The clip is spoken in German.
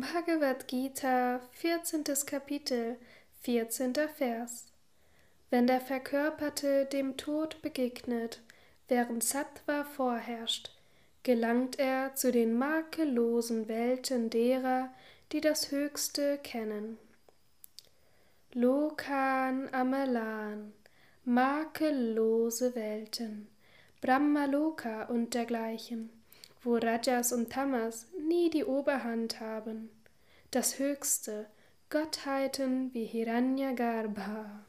Bhagavad Gita, 14. Kapitel, 14. Vers. Wenn der Verkörperte dem Tod begegnet, während Sattva vorherrscht, gelangt er zu den makellosen Welten derer, die das Höchste kennen. Lokan Amalan, makellose Welten, Brahmaloka und dergleichen wo Rajas und Tamas nie die Oberhand haben, das Höchste, Gottheiten wie Hiranyagarbha.